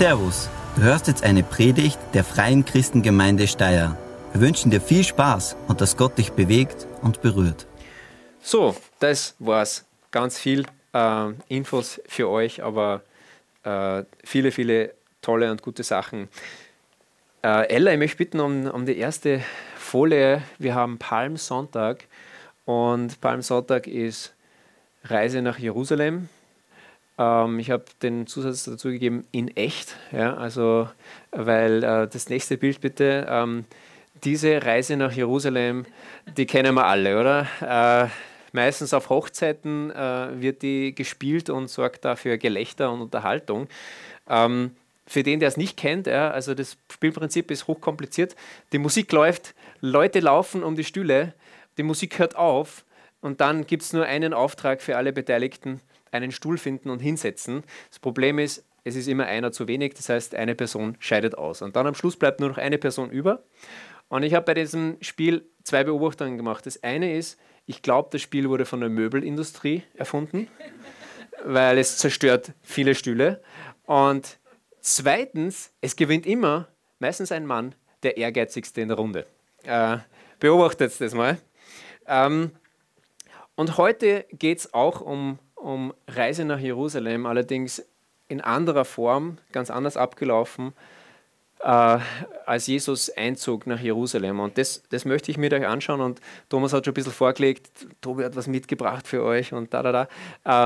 Servus, du hörst jetzt eine Predigt der Freien Christengemeinde Steyr. Wir wünschen dir viel Spaß und dass Gott dich bewegt und berührt. So, das war's. Ganz viel äh, Infos für euch, aber äh, viele, viele tolle und gute Sachen. Äh, Ella, ich möchte bitten um, um die erste Folie. Wir haben Palmsonntag und Palmsonntag ist Reise nach Jerusalem. Ähm, ich habe den Zusatz dazu gegeben, in echt. Ja, also, weil äh, das nächste Bild bitte. Ähm, diese Reise nach Jerusalem, die kennen wir alle, oder? Äh, meistens auf Hochzeiten äh, wird die gespielt und sorgt dafür Gelächter und Unterhaltung. Ähm, für den, der es nicht kennt, ja, also das Spielprinzip ist hochkompliziert. Die Musik läuft, Leute laufen um die Stühle, die Musik hört auf und dann gibt es nur einen Auftrag für alle Beteiligten einen Stuhl finden und hinsetzen. Das Problem ist, es ist immer einer zu wenig, das heißt, eine Person scheidet aus. Und dann am Schluss bleibt nur noch eine Person über. Und ich habe bei diesem Spiel zwei Beobachtungen gemacht. Das eine ist, ich glaube, das Spiel wurde von der Möbelindustrie erfunden, weil es zerstört viele Stühle. Und zweitens, es gewinnt immer meistens ein Mann, der ehrgeizigste in der Runde. Äh, beobachtet das mal. Ähm, und heute geht es auch um um Reise nach Jerusalem, allerdings in anderer Form, ganz anders abgelaufen, äh, als Jesus Einzug nach Jerusalem. Und das, das möchte ich mit euch anschauen. Und Thomas hat schon ein bisschen vorgelegt, Tobi hat was mitgebracht für euch und da, da, da.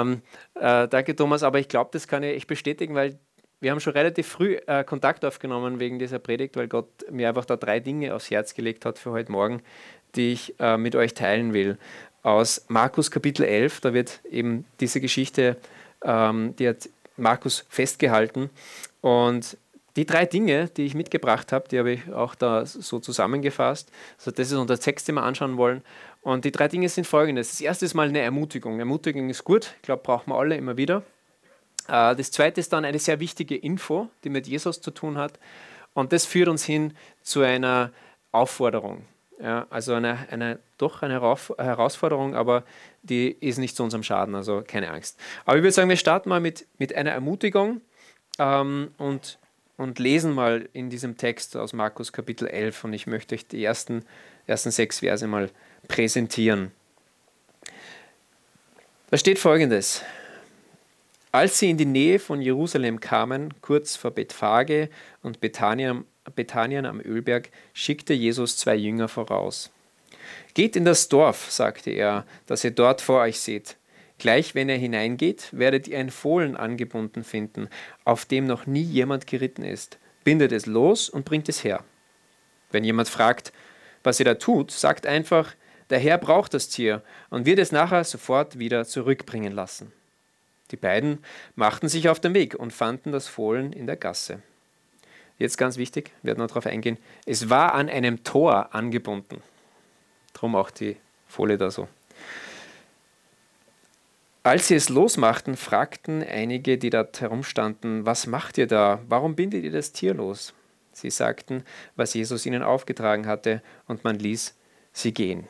Ähm, äh, danke, Thomas, aber ich glaube, das kann ich echt bestätigen, weil wir haben schon relativ früh äh, Kontakt aufgenommen wegen dieser Predigt, weil Gott mir einfach da drei Dinge aufs Herz gelegt hat für heute Morgen, die ich äh, mit euch teilen will aus Markus Kapitel 11. Da wird eben diese Geschichte, ähm, die hat Markus festgehalten. Und die drei Dinge, die ich mitgebracht habe, die habe ich auch da so zusammengefasst. Also das ist unser Text, den wir anschauen wollen. Und die drei Dinge sind folgendes. Das erste ist mal eine Ermutigung. Ermutigung ist gut, ich glaube, brauchen wir alle immer wieder. Äh, das zweite ist dann eine sehr wichtige Info, die mit Jesus zu tun hat. Und das führt uns hin zu einer Aufforderung. Ja, also eine, eine, doch eine Herausforderung, aber die ist nicht zu unserem Schaden, also keine Angst. Aber ich würde sagen, wir starten mal mit, mit einer Ermutigung ähm, und, und lesen mal in diesem Text aus Markus Kapitel 11 und ich möchte euch die ersten, ersten sechs Verse mal präsentieren. Da steht folgendes. Als sie in die Nähe von Jerusalem kamen, kurz vor Bethphage und Bethanien Bethanien am Ölberg schickte Jesus zwei Jünger voraus. Geht in das Dorf, sagte er, das ihr dort vor euch seht. Gleich wenn ihr hineingeht, werdet ihr ein Fohlen angebunden finden, auf dem noch nie jemand geritten ist. Bindet es los und bringt es her. Wenn jemand fragt, was ihr da tut, sagt einfach, der Herr braucht das Tier und wird es nachher sofort wieder zurückbringen lassen. Die beiden machten sich auf den Weg und fanden das Fohlen in der Gasse. Jetzt ganz wichtig, werden noch darauf eingehen. Es war an einem Tor angebunden. Drum auch die Folie da so. Als sie es losmachten, fragten einige, die dort herumstanden, was macht ihr da? Warum bindet ihr das Tier los? Sie sagten, was Jesus ihnen aufgetragen hatte, und man ließ sie gehen.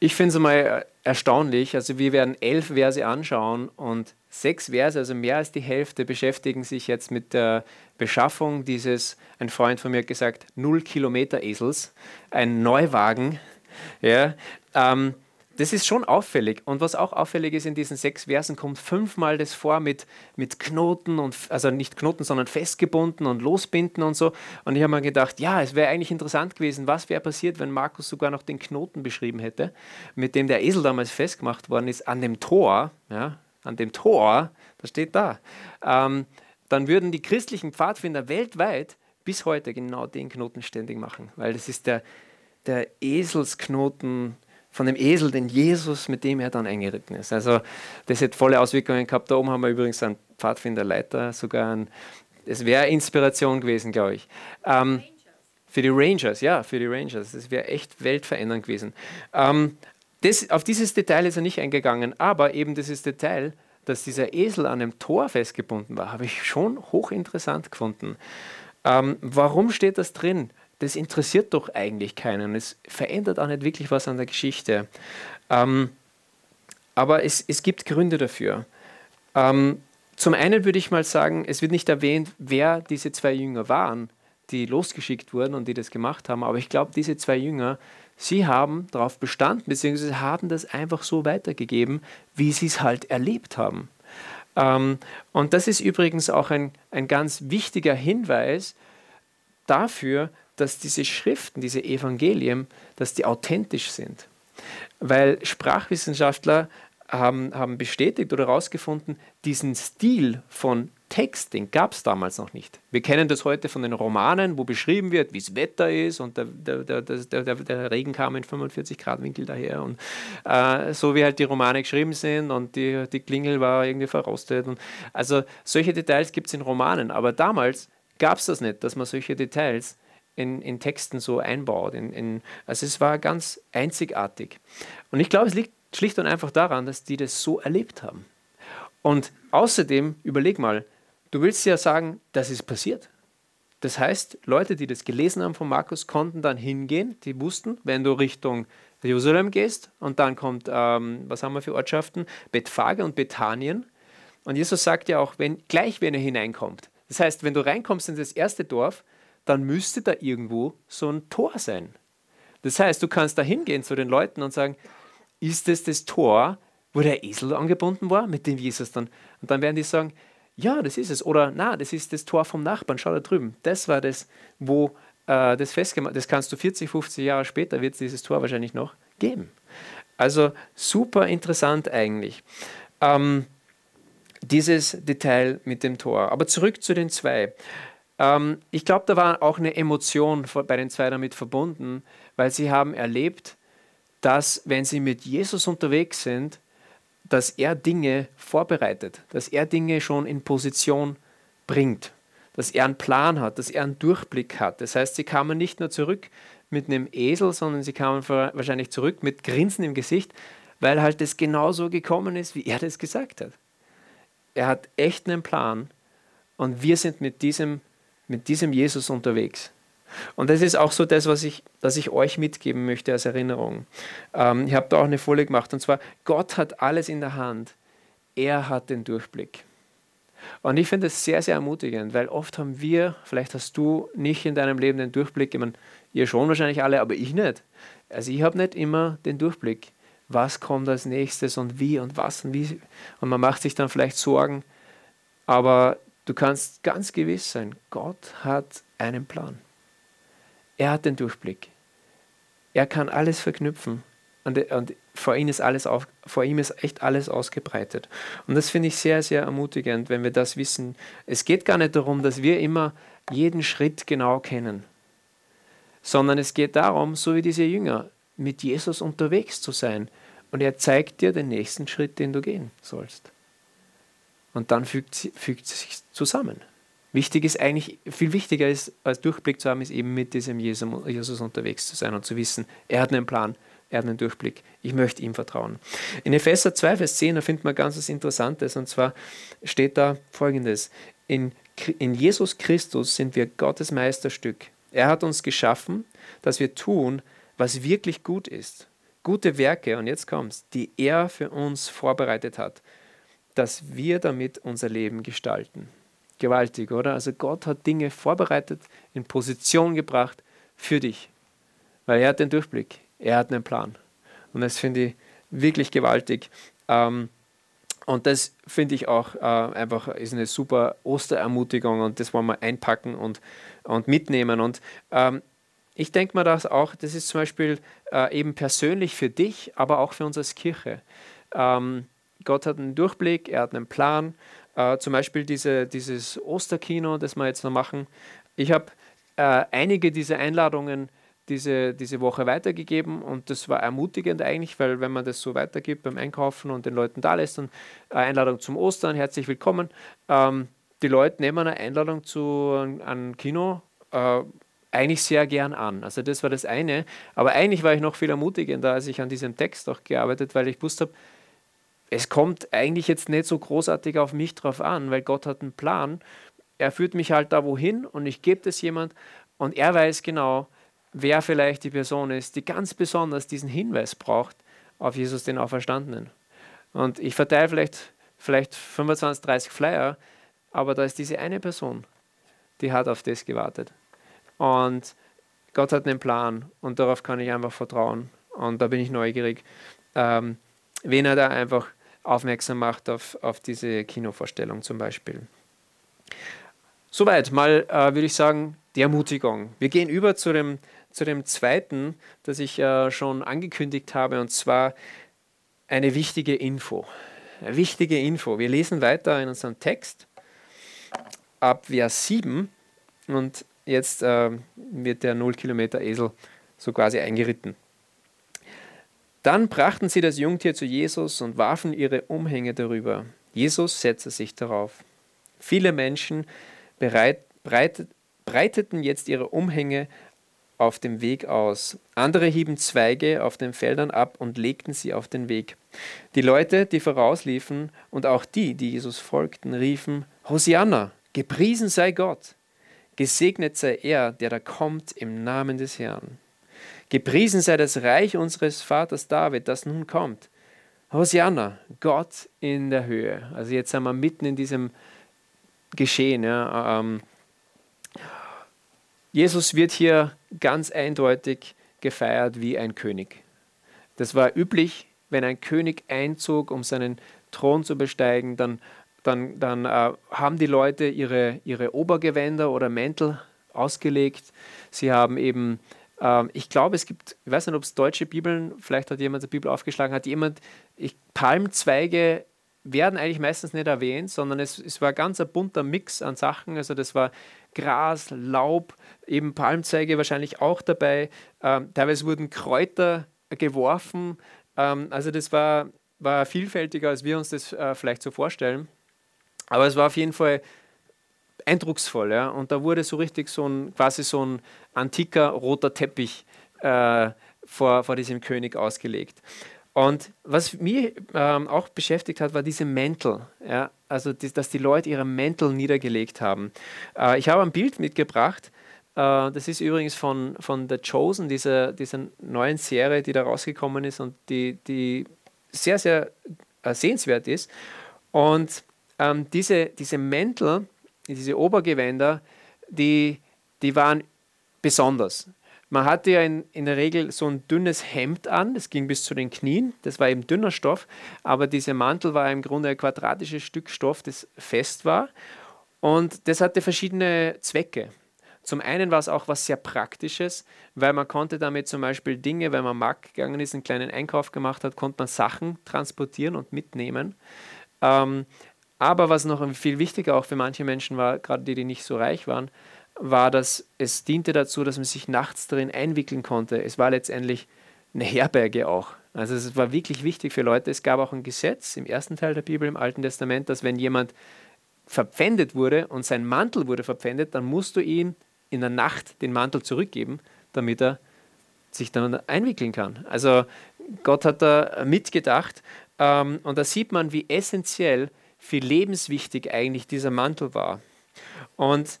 Ich finde es mal erstaunlich. Also wir werden elf Verse anschauen und sechs Verse, also mehr als die Hälfte, beschäftigen sich jetzt mit der Beschaffung dieses, ein Freund von mir hat gesagt, null Kilometer Esels, ein Neuwagen. Ja, ähm, das ist schon auffällig. Und was auch auffällig ist, in diesen sechs Versen kommt fünfmal das vor mit, mit Knoten und also nicht Knoten, sondern festgebunden und losbinden und so. Und ich habe mir gedacht, ja, es wäre eigentlich interessant gewesen, was wäre passiert, wenn Markus sogar noch den Knoten beschrieben hätte, mit dem der Esel damals festgemacht worden ist, an dem Tor, ja, an dem Tor, das steht da. Ähm, dann würden die christlichen Pfadfinder weltweit bis heute genau den Knoten ständig machen, weil das ist der, der Eselsknoten von dem Esel, den Jesus, mit dem er dann eingeritten ist. Also das hätte volle Auswirkungen gehabt. Da oben haben wir übrigens einen Pfadfinderleiter, sogar ein, es wäre Inspiration gewesen, glaube ich. Ähm, für die Rangers, ja, für die Rangers. Das wäre echt weltverändernd gewesen. Ähm, das, auf dieses Detail ist er nicht eingegangen, aber eben dieses Detail, dass dieser Esel an einem Tor festgebunden war, habe ich schon hochinteressant gefunden. Ähm, warum steht das drin? Das interessiert doch eigentlich keinen. Es verändert auch nicht wirklich was an der Geschichte. Ähm, aber es, es gibt Gründe dafür. Ähm, zum einen würde ich mal sagen, es wird nicht erwähnt, wer diese zwei Jünger waren, die losgeschickt wurden und die das gemacht haben, aber ich glaube, diese zwei Jünger, sie haben darauf bestanden, beziehungsweise haben das einfach so weitergegeben, wie sie es halt erlebt haben. Ähm, und das ist übrigens auch ein, ein ganz wichtiger Hinweis dafür, dass diese Schriften, diese Evangelien, dass die authentisch sind. Weil Sprachwissenschaftler haben, haben bestätigt oder herausgefunden, diesen Stil von Text, den gab es damals noch nicht. Wir kennen das heute von den Romanen, wo beschrieben wird, wie es Wetter ist und der, der, der, der, Regen kam in 45 Grad Winkel daher und äh, so wie halt die Romane geschrieben sind und die, die Klingel war irgendwie verrostet. Und, also solche Details gibt es in Romanen, aber damals gab es das nicht, dass man solche Details in, in Texten so einbaut. In, in, also es war ganz einzigartig. Und ich glaube, es liegt schlicht und einfach daran, dass die das so erlebt haben. Und außerdem, überleg mal, du willst ja sagen, das ist passiert. Das heißt, Leute, die das gelesen haben von Markus, konnten dann hingehen, die wussten, wenn du Richtung Jerusalem gehst und dann kommt, ähm, was haben wir für Ortschaften? Bethphage und Bethanien. Und Jesus sagt ja auch, wenn, gleich wenn er hineinkommt. Das heißt, wenn du reinkommst in das erste Dorf, dann müsste da irgendwo so ein Tor sein. Das heißt, du kannst da hingehen zu den Leuten und sagen, ist es das Tor, wo der Esel angebunden war, mit dem Jesus dann. Und dann werden die sagen, ja, das ist es. Oder na, das ist das Tor vom Nachbarn, schau da drüben. Das war das, wo äh, das festgemacht Das kannst du 40, 50 Jahre später, wird es dieses Tor wahrscheinlich noch geben. Also super interessant eigentlich. Ähm, dieses Detail mit dem Tor. Aber zurück zu den zwei. Ähm, ich glaube, da war auch eine Emotion bei den zwei damit verbunden, weil sie haben erlebt, dass wenn sie mit Jesus unterwegs sind, dass er Dinge vorbereitet, dass er Dinge schon in Position bringt, dass er einen Plan hat, dass er einen Durchblick hat. Das heißt, sie kamen nicht nur zurück mit einem Esel, sondern sie kamen wahrscheinlich zurück mit Grinsen im Gesicht, weil halt das genauso gekommen ist, wie er das gesagt hat. Er hat echt einen Plan und wir sind mit diesem, mit diesem Jesus unterwegs. Und das ist auch so das, was ich, was ich euch mitgeben möchte als Erinnerung. Ähm, ich habe da auch eine Folie gemacht und zwar, Gott hat alles in der Hand. Er hat den Durchblick. Und ich finde es sehr, sehr ermutigend, weil oft haben wir, vielleicht hast du nicht in deinem Leben den Durchblick, ich meine, ihr schon wahrscheinlich alle, aber ich nicht. Also ich habe nicht immer den Durchblick, was kommt als nächstes und wie und was und wie. Und man macht sich dann vielleicht Sorgen, aber du kannst ganz gewiss sein, Gott hat einen Plan. Er hat den Durchblick. Er kann alles verknüpfen. Und, und vor, ihm ist alles auf, vor ihm ist echt alles ausgebreitet. Und das finde ich sehr, sehr ermutigend, wenn wir das wissen. Es geht gar nicht darum, dass wir immer jeden Schritt genau kennen, sondern es geht darum, so wie diese Jünger, mit Jesus unterwegs zu sein. Und er zeigt dir den nächsten Schritt, den du gehen sollst. Und dann fügt, fügt es sich zusammen. Wichtig ist eigentlich, viel wichtiger ist, als Durchblick zu haben, ist eben mit diesem Jesus unterwegs zu sein und zu wissen, er hat einen Plan, er hat einen Durchblick, ich möchte ihm vertrauen. In Epheser 2, Vers 10, da findet man ganz was Interessantes und zwar steht da folgendes: in, in Jesus Christus sind wir Gottes Meisterstück. Er hat uns geschaffen, dass wir tun, was wirklich gut ist. Gute Werke, und jetzt kommt's, die er für uns vorbereitet hat, dass wir damit unser Leben gestalten. Gewaltig, oder? Also Gott hat Dinge vorbereitet, in Position gebracht für dich. Weil er hat den Durchblick, er hat einen Plan. Und das finde ich wirklich gewaltig. Ähm, und das finde ich auch äh, einfach ist eine super Osterermutigung und das wollen wir einpacken und, und mitnehmen. Und ähm, ich denke mir das auch, das ist zum Beispiel äh, eben persönlich für dich, aber auch für uns als Kirche. Ähm, Gott hat einen Durchblick, er hat einen Plan äh, zum Beispiel diese, dieses Osterkino, das wir jetzt noch machen. Ich habe äh, einige dieser Einladungen diese, diese Woche weitergegeben und das war ermutigend eigentlich, weil wenn man das so weitergibt beim Einkaufen und den Leuten da lässt, dann eine Einladung zum Ostern, herzlich willkommen. Ähm, die Leute nehmen eine Einladung zu einem Kino äh, eigentlich sehr gern an. Also das war das eine. Aber eigentlich war ich noch viel ermutigender, als ich an diesem Text auch gearbeitet, weil ich gewusst habe, es kommt eigentlich jetzt nicht so großartig auf mich drauf an, weil Gott hat einen Plan. Er führt mich halt da wohin und ich gebe das jemand und er weiß genau, wer vielleicht die Person ist, die ganz besonders diesen Hinweis braucht auf Jesus den Auferstandenen. Und ich verteile vielleicht vielleicht 25, 30 Flyer, aber da ist diese eine Person, die hat auf das gewartet. Und Gott hat einen Plan und darauf kann ich einfach vertrauen. Und da bin ich neugierig, ähm, wen er da einfach aufmerksam macht auf, auf diese Kinovorstellung zum Beispiel. Soweit mal, äh, würde ich sagen, die Ermutigung. Wir gehen über zu dem, zu dem zweiten, das ich äh, schon angekündigt habe, und zwar eine wichtige Info. Eine wichtige Info. Wir lesen weiter in unserem Text ab Vers 7 und jetzt äh, wird der 0 Kilometer Esel so quasi eingeritten. Dann brachten sie das Jungtier zu Jesus und warfen ihre Umhänge darüber. Jesus setzte sich darauf. Viele Menschen bereit, breit, breiteten jetzt ihre Umhänge auf dem Weg aus. Andere hieben Zweige auf den Feldern ab und legten sie auf den Weg. Die Leute, die vorausliefen und auch die, die Jesus folgten, riefen, Hosianna, gepriesen sei Gott, gesegnet sei er, der da kommt im Namen des Herrn. Gepriesen sei das Reich unseres Vaters David, das nun kommt. Hosianna, Gott in der Höhe. Also jetzt sind wir mitten in diesem Geschehen. Ja. Ähm, Jesus wird hier ganz eindeutig gefeiert wie ein König. Das war üblich, wenn ein König einzog, um seinen Thron zu besteigen, dann, dann, dann äh, haben die Leute ihre, ihre Obergewänder oder Mäntel ausgelegt. Sie haben eben, äh, ich glaube, es gibt, ich weiß nicht, ob es deutsche Bibeln, vielleicht hat jemand die Bibel aufgeschlagen, hat jemand ich, Palmzweige werden eigentlich meistens nicht erwähnt, sondern es, es war ganz ein bunter Mix an Sachen. Also das war Gras, Laub, eben Palmzweige wahrscheinlich auch dabei. Ähm, teilweise wurden Kräuter geworfen. Ähm, also das war, war vielfältiger, als wir uns das äh, vielleicht so vorstellen. Aber es war auf jeden Fall eindrucksvoll. Ja? Und da wurde so richtig so ein, quasi so ein antiker roter Teppich äh, vor, vor diesem König ausgelegt. Und was mich ähm, auch beschäftigt hat, war diese Mäntel. Ja? Also, die, dass die Leute ihre Mäntel niedergelegt haben. Äh, ich habe ein Bild mitgebracht. Äh, das ist übrigens von, von The Chosen, dieser, dieser neuen Serie, die da rausgekommen ist und die, die sehr, sehr äh, sehenswert ist. Und ähm, diese, diese Mäntel, diese Obergewänder, die, die waren besonders. Man hatte ja in, in der Regel so ein dünnes Hemd an, das ging bis zu den Knien, das war eben dünner Stoff, aber dieser Mantel war im Grunde ein quadratisches Stück Stoff, das fest war und das hatte verschiedene Zwecke. Zum einen war es auch was sehr Praktisches, weil man konnte damit zum Beispiel Dinge, wenn man Markt gegangen ist, einen kleinen Einkauf gemacht hat, konnte man Sachen transportieren und mitnehmen. Ähm, aber was noch viel wichtiger auch für manche Menschen war, gerade die, die nicht so reich waren, war, dass es diente dazu, dass man sich nachts darin einwickeln konnte. Es war letztendlich eine Herberge auch. Also es war wirklich wichtig für Leute. Es gab auch ein Gesetz im ersten Teil der Bibel, im Alten Testament, dass wenn jemand verpfändet wurde und sein Mantel wurde verpfändet, dann musst du ihm in der Nacht den Mantel zurückgeben, damit er sich dann einwickeln kann. Also Gott hat da mitgedacht ähm, und da sieht man, wie essentiell, wie lebenswichtig eigentlich dieser Mantel war. Und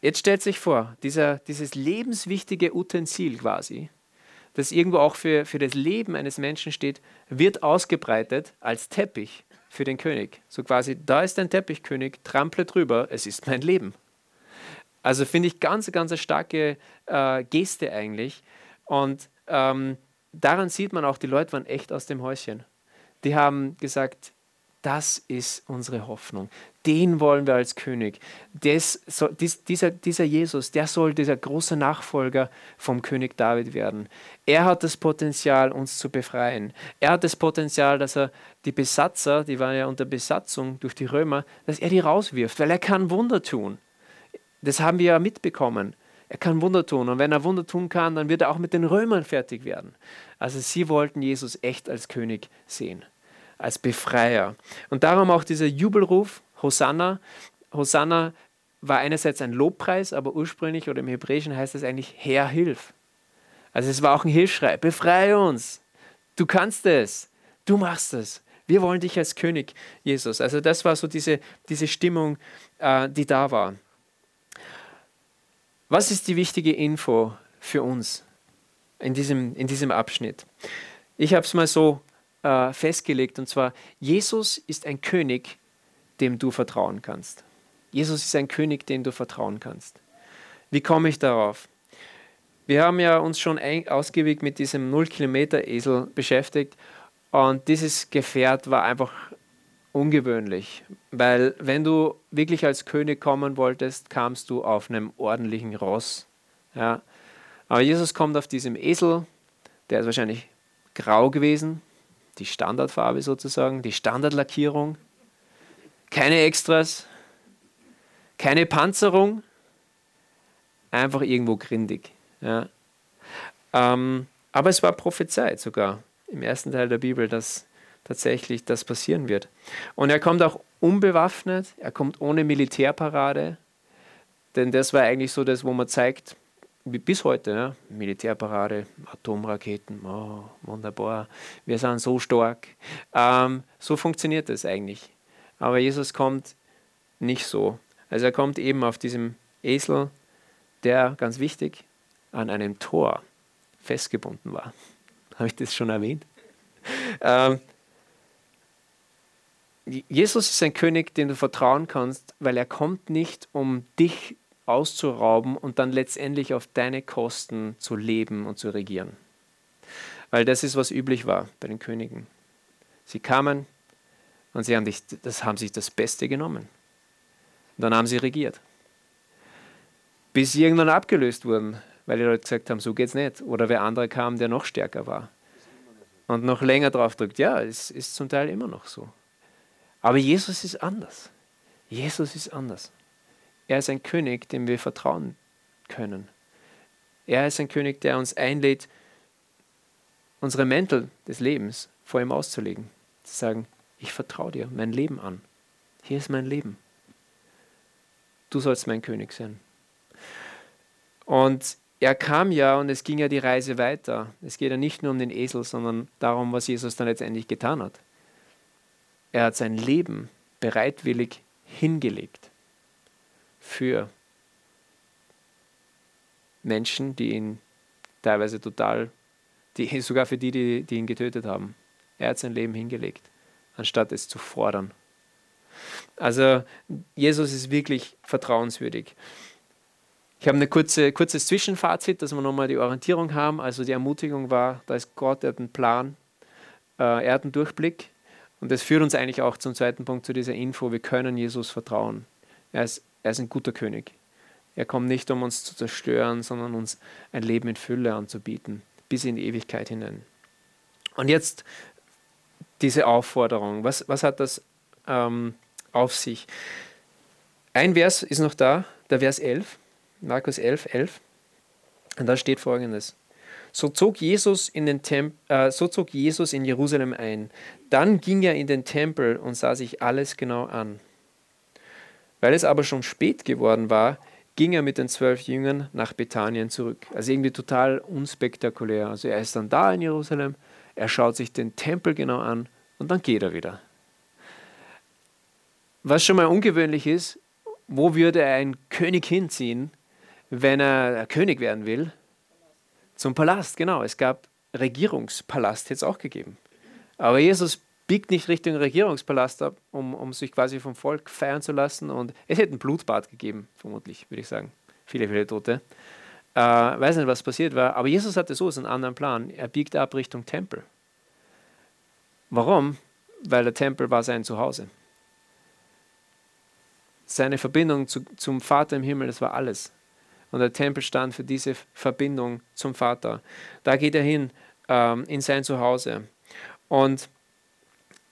Jetzt stellt sich vor, dieser, dieses lebenswichtige Utensil quasi, das irgendwo auch für, für das Leben eines Menschen steht, wird ausgebreitet als Teppich für den König. So quasi, da ist ein Teppichkönig, trample drüber, es ist mein Leben. Also finde ich ganz, ganz starke äh, Geste eigentlich. Und ähm, daran sieht man auch, die Leute waren echt aus dem Häuschen. Die haben gesagt, das ist unsere Hoffnung. Den wollen wir als König. Das, dieser, dieser Jesus, der soll dieser große Nachfolger vom König David werden. Er hat das Potenzial, uns zu befreien. Er hat das Potenzial, dass er die Besatzer, die waren ja unter Besatzung durch die Römer, dass er die rauswirft, weil er kann Wunder tun. Das haben wir ja mitbekommen. Er kann Wunder tun. Und wenn er Wunder tun kann, dann wird er auch mit den Römern fertig werden. Also sie wollten Jesus echt als König sehen als Befreier. Und darum auch dieser Jubelruf, Hosanna. Hosanna war einerseits ein Lobpreis, aber ursprünglich oder im Hebräischen heißt es eigentlich Herr, hilf. Also es war auch ein Hilfsschrei, befreie uns, du kannst es, du machst es. Wir wollen dich als König, Jesus. Also das war so diese, diese Stimmung, äh, die da war. Was ist die wichtige Info für uns in diesem, in diesem Abschnitt? Ich habe es mal so äh, festgelegt, und zwar, Jesus ist ein König, dem du vertrauen kannst. Jesus ist ein König, dem du vertrauen kannst. Wie komme ich darauf? Wir haben ja uns schon ausgiebig mit diesem 0-Kilometer-Esel beschäftigt und dieses Gefährt war einfach ungewöhnlich, weil wenn du wirklich als König kommen wolltest, kamst du auf einem ordentlichen Ross. Ja. Aber Jesus kommt auf diesem Esel, der ist wahrscheinlich grau gewesen, die Standardfarbe sozusagen, die Standardlackierung, keine Extras, keine Panzerung, einfach irgendwo grindig. Ja. Ähm, aber es war prophezeit sogar im ersten Teil der Bibel, dass tatsächlich das passieren wird. Und er kommt auch unbewaffnet, er kommt ohne Militärparade, denn das war eigentlich so das, wo man zeigt, bis heute, ja, Militärparade, Atomraketen, oh, wunderbar, wir sind so stark. Ähm, so funktioniert das eigentlich. Aber Jesus kommt nicht so. Also er kommt eben auf diesem Esel, der, ganz wichtig, an einem Tor festgebunden war. Habe ich das schon erwähnt? Ähm, Jesus ist ein König, dem du vertrauen kannst, weil er kommt nicht, um dich auszurauben und dann letztendlich auf deine Kosten zu leben und zu regieren. Weil das ist, was üblich war bei den Königen. Sie kamen und sie haben, dich, das, haben sich das Beste genommen. Und dann haben sie regiert. Bis sie irgendwann abgelöst wurden, weil die Leute gesagt haben, so geht's nicht. Oder wer andere kam, der noch stärker war. Und noch länger drauf drückt. Ja, es ist zum Teil immer noch so. Aber Jesus ist anders. Jesus ist anders. Er ist ein König, dem wir vertrauen können. Er ist ein König, der uns einlädt, unsere Mäntel des Lebens vor ihm auszulegen. Zu sagen, ich vertraue dir mein Leben an. Hier ist mein Leben. Du sollst mein König sein. Und er kam ja und es ging ja die Reise weiter. Es geht ja nicht nur um den Esel, sondern darum, was Jesus dann letztendlich getan hat. Er hat sein Leben bereitwillig hingelegt für Menschen, die ihn teilweise total, die, sogar für die, die, die ihn getötet haben. Er hat sein Leben hingelegt, anstatt es zu fordern. Also Jesus ist wirklich vertrauenswürdig. Ich habe ein kurze, kurzes Zwischenfazit, dass wir nochmal die Orientierung haben. Also die Ermutigung war, da ist Gott, er hat einen Plan, äh, er hat einen Durchblick. Und das führt uns eigentlich auch zum zweiten Punkt, zu dieser Info, wir können Jesus vertrauen. Er ist, er ist ein guter König. Er kommt nicht, um uns zu zerstören, sondern uns ein Leben in Fülle anzubieten, bis in die Ewigkeit hinein. Und jetzt diese Aufforderung. Was, was hat das ähm, auf sich? Ein Vers ist noch da, der Vers 11, Markus 11, 11. Und da steht folgendes. So zog Jesus in den Temp äh, so zog Jesus in Jerusalem ein. Dann ging er in den Tempel und sah sich alles genau an. Weil es aber schon spät geworden war, ging er mit den zwölf Jüngern nach Bethanien zurück. Also irgendwie total unspektakulär. Also er ist dann da in Jerusalem, er schaut sich den Tempel genau an und dann geht er wieder. Was schon mal ungewöhnlich ist, wo würde ein König hinziehen, wenn er König werden will? Zum Palast, genau. Es gab Regierungspalast, es auch gegeben. Aber Jesus biegt nicht Richtung Regierungspalast ab, um, um sich quasi vom Volk feiern zu lassen. Und es hätte ein Blutbad gegeben, vermutlich, würde ich sagen. Viele, viele Tote. Äh, weiß nicht, was passiert war. Aber Jesus hatte so einen anderen Plan. Er biegt ab Richtung Tempel. Warum? Weil der Tempel war sein Zuhause. Seine Verbindung zu, zum Vater im Himmel, das war alles. Und der Tempel stand für diese Verbindung zum Vater. Da geht er hin ähm, in sein Zuhause. Und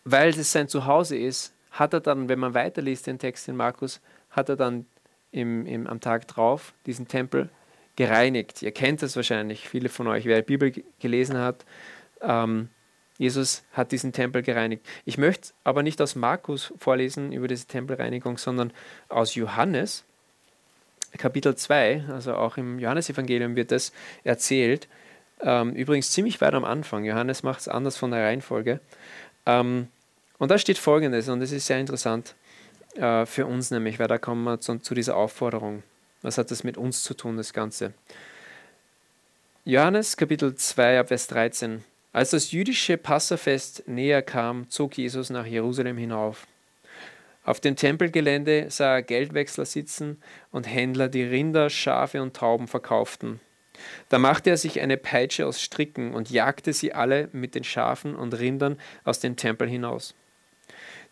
weil es sein Zuhause ist, hat er dann, wenn man weiterliest den Text in Markus, hat er dann im, im, am Tag drauf diesen Tempel gereinigt. Ihr kennt das wahrscheinlich, viele von euch, wer die Bibel gelesen hat. Ähm, Jesus hat diesen Tempel gereinigt. Ich möchte aber nicht aus Markus vorlesen über diese Tempelreinigung, sondern aus Johannes. Kapitel 2, also auch im Johannesevangelium wird das erzählt. Ähm, übrigens ziemlich weit am Anfang. Johannes macht es anders von der Reihenfolge. Ähm, und da steht folgendes, und das ist sehr interessant äh, für uns nämlich, weil da kommen wir zu, zu dieser Aufforderung. Was hat das mit uns zu tun, das Ganze? Johannes Kapitel 2, Vers 13. Als das jüdische Passafest näher kam, zog Jesus nach Jerusalem hinauf. Auf dem Tempelgelände sah er Geldwechsler sitzen und Händler, die Rinder, Schafe und Tauben verkauften. Da machte er sich eine Peitsche aus Stricken und jagte sie alle mit den Schafen und Rindern aus dem Tempel hinaus.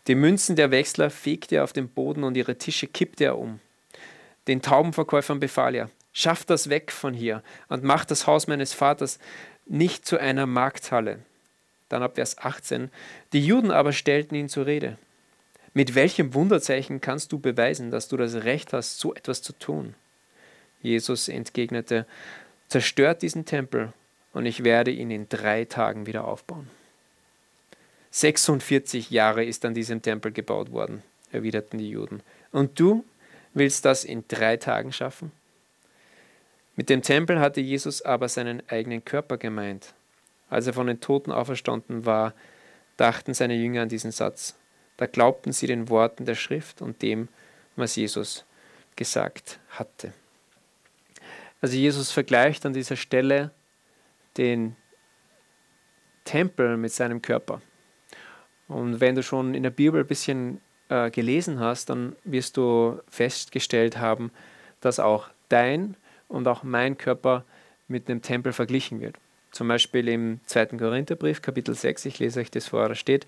Die Münzen der Wechsler fegte er auf den Boden und ihre Tische kippte er um. Den Taubenverkäufern befahl er, schafft das weg von hier und macht das Haus meines Vaters nicht zu einer Markthalle. Dann ab Vers 18. Die Juden aber stellten ihn zur Rede. Mit welchem Wunderzeichen kannst du beweisen, dass du das Recht hast, so etwas zu tun? Jesus entgegnete, zerstört diesen Tempel und ich werde ihn in drei Tagen wieder aufbauen. 46 Jahre ist an diesem Tempel gebaut worden, erwiderten die Juden. Und du willst das in drei Tagen schaffen? Mit dem Tempel hatte Jesus aber seinen eigenen Körper gemeint. Als er von den Toten auferstanden war, dachten seine Jünger an diesen Satz. Da glaubten sie den Worten der Schrift und dem, was Jesus gesagt hatte. Also Jesus vergleicht an dieser Stelle den Tempel mit seinem Körper. Und wenn du schon in der Bibel ein bisschen äh, gelesen hast, dann wirst du festgestellt haben, dass auch dein und auch mein Körper mit dem Tempel verglichen wird. Zum Beispiel im 2. Korintherbrief, Kapitel 6, ich lese euch das vor, da steht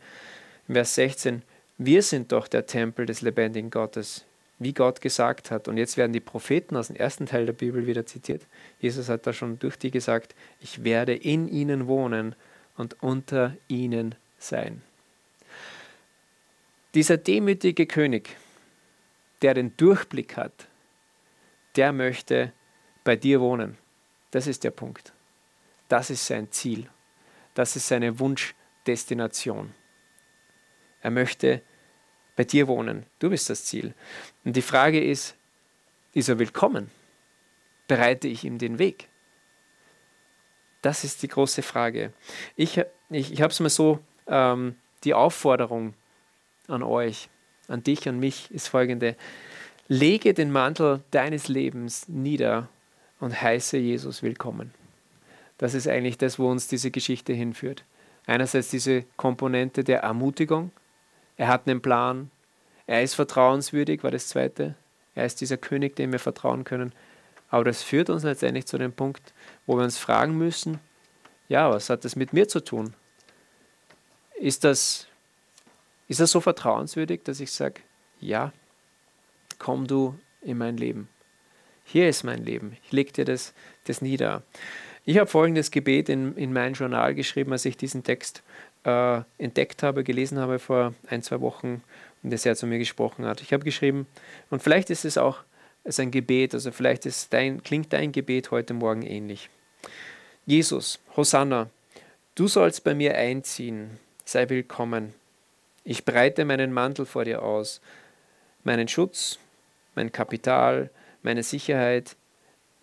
im Vers 16, wir sind doch der Tempel des lebendigen Gottes, wie Gott gesagt hat. Und jetzt werden die Propheten aus dem ersten Teil der Bibel wieder zitiert. Jesus hat da schon durch die gesagt, ich werde in ihnen wohnen und unter ihnen sein. Dieser demütige König, der den Durchblick hat, der möchte bei dir wohnen. Das ist der Punkt. Das ist sein Ziel. Das ist seine Wunschdestination. Er möchte bei dir wohnen. Du bist das Ziel. Und die Frage ist, ist er willkommen? Bereite ich ihm den Weg? Das ist die große Frage. Ich, ich, ich habe es mal so, ähm, die Aufforderung an euch, an dich, an mich ist folgende. Lege den Mantel deines Lebens nieder und heiße Jesus willkommen. Das ist eigentlich das, wo uns diese Geschichte hinführt. Einerseits diese Komponente der Ermutigung, er hat einen Plan. Er ist vertrauenswürdig, war das Zweite. Er ist dieser König, dem wir vertrauen können. Aber das führt uns letztendlich zu dem Punkt, wo wir uns fragen müssen, ja, was hat das mit mir zu tun? Ist das, ist das so vertrauenswürdig, dass ich sage, ja, komm du in mein Leben. Hier ist mein Leben. Ich lege dir das, das nieder. Ich habe folgendes Gebet in, in mein Journal geschrieben, als ich diesen Text äh, entdeckt habe, gelesen habe vor ein, zwei Wochen und der sehr zu mir gesprochen hat. Ich habe geschrieben, und vielleicht ist es auch ein Gebet, also vielleicht ist dein, klingt dein Gebet heute Morgen ähnlich. Jesus, Hosanna, du sollst bei mir einziehen, sei willkommen. Ich breite meinen Mantel vor dir aus, meinen Schutz, mein Kapital, meine Sicherheit,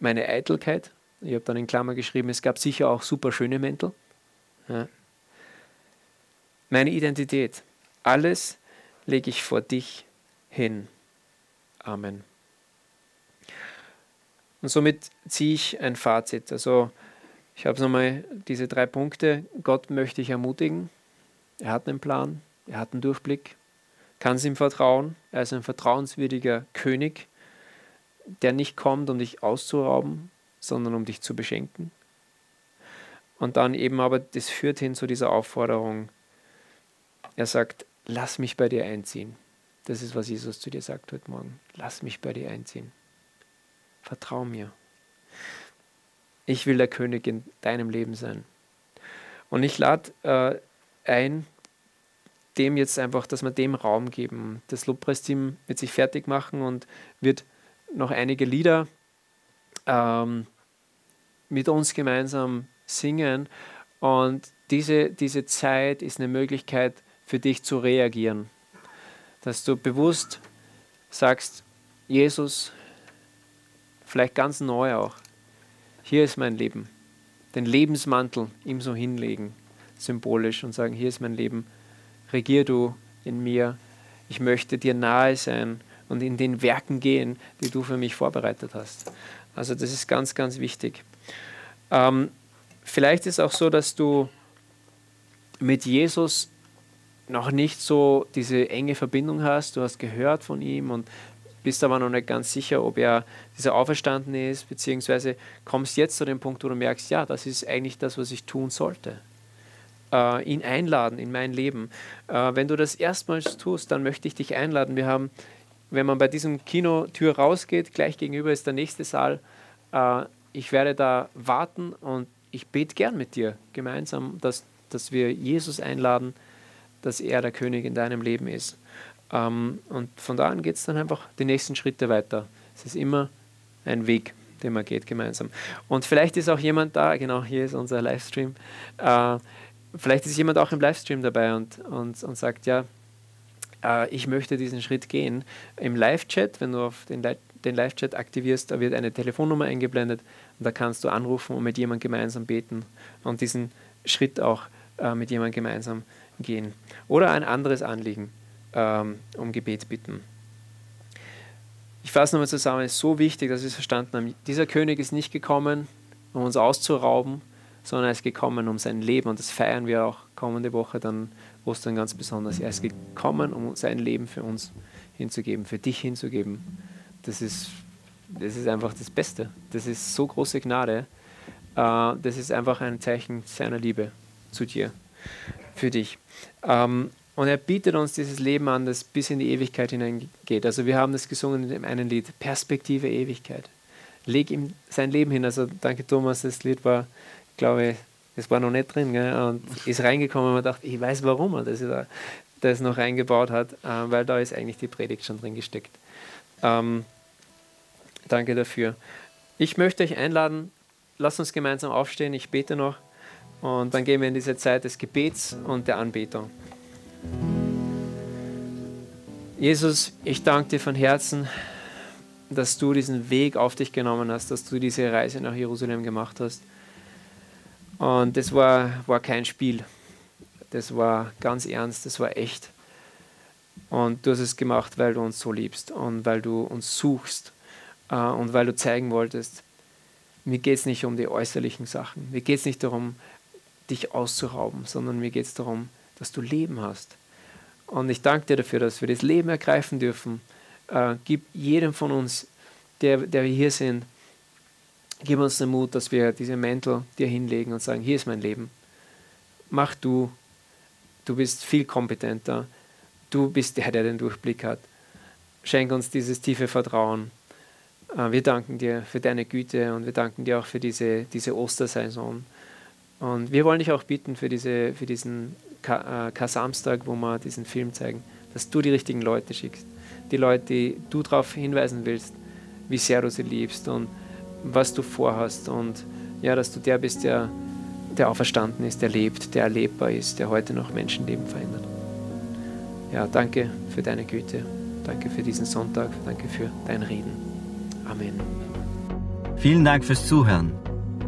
meine Eitelkeit. Ich habe dann in Klammer geschrieben, es gab sicher auch super schöne Mäntel. Ja, meine Identität, alles lege ich vor dich hin. Amen. Und somit ziehe ich ein Fazit. Also ich habe nochmal diese drei Punkte. Gott möchte ich ermutigen. Er hat einen Plan, er hat einen Durchblick, kann es ihm vertrauen. Er ist ein vertrauenswürdiger König, der nicht kommt, um dich auszurauben, sondern um dich zu beschenken. Und dann eben aber, das führt hin zu dieser Aufforderung, er sagt, lass mich bei dir einziehen. Das ist, was Jesus zu dir sagt heute Morgen. Lass mich bei dir einziehen. Vertrau mir. Ich will der König in deinem Leben sein. Und ich lade äh, ein, dem jetzt einfach, dass wir dem Raum geben. Das Lobpreisteam wird sich fertig machen und wird noch einige Lieder ähm, mit uns gemeinsam singen. Und diese, diese Zeit ist eine Möglichkeit, für dich zu reagieren. Dass du bewusst sagst, Jesus, vielleicht ganz neu auch, hier ist mein Leben. Den Lebensmantel ihm so hinlegen, symbolisch, und sagen, hier ist mein Leben, regier du in mir, ich möchte dir nahe sein und in den Werken gehen, die du für mich vorbereitet hast. Also das ist ganz, ganz wichtig. Ähm, vielleicht ist auch so, dass du mit Jesus noch nicht so diese enge Verbindung hast, du hast gehört von ihm und bist aber noch nicht ganz sicher, ob er dieser auferstanden ist, beziehungsweise kommst jetzt zu dem Punkt, wo du merkst, ja, das ist eigentlich das, was ich tun sollte. Äh, ihn einladen in mein Leben. Äh, wenn du das erstmals tust, dann möchte ich dich einladen. Wir haben, wenn man bei diesem Kinotür rausgeht, gleich gegenüber ist der nächste Saal. Äh, ich werde da warten und ich bete gern mit dir gemeinsam, dass, dass wir Jesus einladen, dass er der König in deinem Leben ist. Ähm, und von da an geht es dann einfach die nächsten Schritte weiter. Es ist immer ein Weg, den man geht gemeinsam. Und vielleicht ist auch jemand da, genau hier ist unser Livestream, äh, vielleicht ist jemand auch im Livestream dabei und, und, und sagt, ja, äh, ich möchte diesen Schritt gehen. Im Live-Chat, wenn du auf den, den Live-Chat aktivierst, da wird eine Telefonnummer eingeblendet und da kannst du anrufen und mit jemandem gemeinsam beten und diesen Schritt auch äh, mit jemandem gemeinsam gehen. Oder ein anderes Anliegen ähm, um Gebet bitten. Ich fasse nochmal zusammen, es ist so wichtig, dass wir es verstanden haben. Dieser König ist nicht gekommen, um uns auszurauben, sondern er ist gekommen um sein Leben und das feiern wir auch kommende Woche dann Ostern ganz besonders. Er ist gekommen, um sein Leben für uns hinzugeben, für dich hinzugeben. Das ist, das ist einfach das Beste. Das ist so große Gnade. Äh, das ist einfach ein Zeichen seiner Liebe zu dir, für dich. Ähm, und er bietet uns dieses Leben an, das bis in die Ewigkeit hineingeht. Also wir haben das gesungen in dem einen Lied, Perspektive Ewigkeit. Leg ihm sein Leben hin. Also danke Thomas, das Lied war, glaube, es war noch nicht drin gell? und ist reingekommen und man dachte, ich weiß, warum er das, da, das noch reingebaut hat, äh, weil da ist eigentlich die Predigt schon drin gesteckt. Ähm, danke dafür. Ich möchte euch einladen, lasst uns gemeinsam aufstehen, ich bete noch und dann gehen wir in diese Zeit des Gebets und der Anbetung. Jesus, ich danke dir von Herzen, dass du diesen Weg auf dich genommen hast, dass du diese Reise nach Jerusalem gemacht hast. Und das war, war kein Spiel. Das war ganz ernst, das war echt. Und du hast es gemacht, weil du uns so liebst und weil du uns suchst äh, und weil du zeigen wolltest, mir geht es nicht um die äußerlichen Sachen. Mir geht es nicht darum, dich auszurauben, sondern mir geht es darum, dass du Leben hast. Und ich danke dir dafür, dass wir das Leben ergreifen dürfen. Äh, gib jedem von uns, der, der wir hier sind, gib uns den Mut, dass wir diese Mäntel dir hinlegen und sagen, hier ist mein Leben. Mach du, du bist viel kompetenter, du bist der, der den Durchblick hat. Schenk uns dieses tiefe Vertrauen. Äh, wir danken dir für deine Güte und wir danken dir auch für diese, diese Ostersaison. Und wir wollen dich auch bitten für, diese, für diesen K-Samstag, wo wir diesen Film zeigen, dass du die richtigen Leute schickst. Die Leute, die du darauf hinweisen willst, wie sehr du sie liebst und was du vorhast. Und ja, dass du der bist, der, der auferstanden ist, der lebt, der erlebbar ist, der heute noch Menschenleben verändert. Ja, danke für deine Güte. Danke für diesen Sonntag. Danke für dein Reden. Amen. Vielen Dank fürs Zuhören.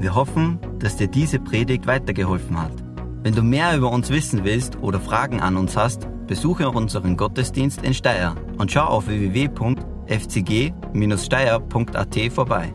Wir hoffen, dass dir diese Predigt weitergeholfen hat. Wenn du mehr über uns wissen willst oder Fragen an uns hast, besuche unseren Gottesdienst in Steyr und schau auf www.fcg-steyr.at vorbei.